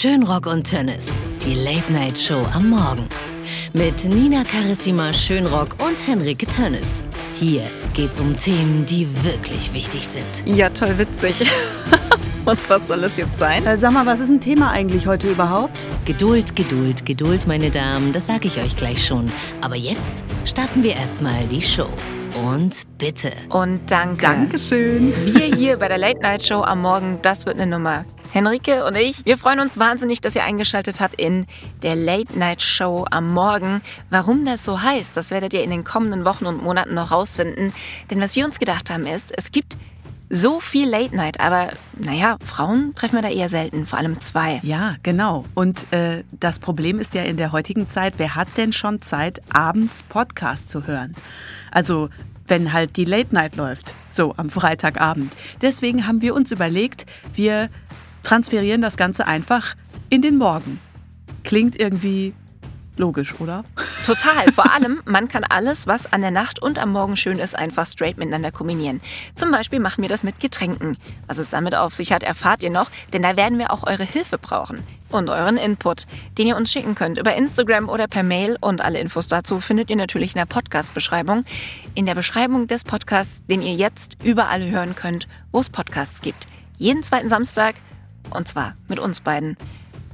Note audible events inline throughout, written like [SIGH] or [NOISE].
Schönrock und Tönnes, die Late Night Show am Morgen. Mit Nina Carissima Schönrock und Henrike Tönnes. Hier geht's um Themen, die wirklich wichtig sind. Ja, toll witzig. [LAUGHS] und was soll es jetzt sein? Äh, sag mal, was ist ein Thema eigentlich heute überhaupt? Geduld, Geduld, Geduld, meine Damen, das sage ich euch gleich schon. Aber jetzt starten wir erstmal die Show. Und bitte. Und danke. Dankeschön. Wir hier bei der Late Night Show am Morgen, das wird eine Nummer. Henrike und ich, wir freuen uns wahnsinnig, dass ihr eingeschaltet habt in der Late Night Show am Morgen. Warum das so heißt, das werdet ihr in den kommenden Wochen und Monaten noch rausfinden. Denn was wir uns gedacht haben ist, es gibt so viel Late Night, aber naja, Frauen treffen wir da eher selten, vor allem zwei. Ja, genau. Und äh, das Problem ist ja in der heutigen Zeit, wer hat denn schon Zeit, abends Podcast zu hören? Also wenn halt die Late Night läuft, so am Freitagabend. Deswegen haben wir uns überlegt, wir transferieren das Ganze einfach in den Morgen. Klingt irgendwie logisch, oder? Total. Vor allem, man kann alles, was an der Nacht und am Morgen schön ist, einfach straight miteinander kombinieren. Zum Beispiel machen wir das mit Getränken. Was es damit auf sich hat, erfahrt ihr noch, denn da werden wir auch eure Hilfe brauchen. Und euren Input, den ihr uns schicken könnt über Instagram oder per Mail. Und alle Infos dazu findet ihr natürlich in der Podcast-Beschreibung. In der Beschreibung des Podcasts, den ihr jetzt überall hören könnt, wo es Podcasts gibt. Jeden zweiten Samstag und zwar mit uns beiden.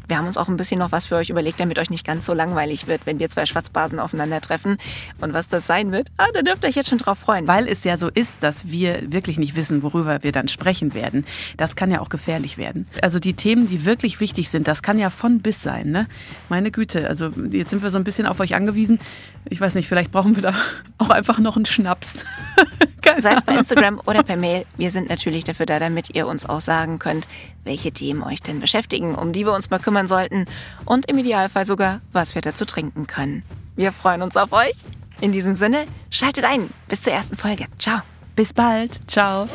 Wir haben uns auch ein bisschen noch was für euch überlegt, damit euch nicht ganz so langweilig wird, wenn wir zwei Schwarzbasen aufeinandertreffen. Und was das sein wird, ah, da dürft ihr euch jetzt schon drauf freuen. Weil es ja so ist, dass wir wirklich nicht wissen, worüber wir dann sprechen werden. Das kann ja auch gefährlich werden. Also die Themen, die wirklich wichtig sind, das kann ja von bis sein. Ne? Meine Güte, also jetzt sind wir so ein bisschen auf euch angewiesen. Ich weiß nicht, vielleicht brauchen wir da [LAUGHS] auch einfach noch einen Schnaps. Sei es bei Instagram oder per Mail. Wir sind natürlich dafür da, damit ihr uns auch sagen könnt, welche Themen euch denn beschäftigen, um die wir uns mal kümmern sollten und im Idealfall sogar, was wir dazu trinken können. Wir freuen uns auf euch. In diesem Sinne, schaltet ein. Bis zur ersten Folge. Ciao. Bis bald. Ciao.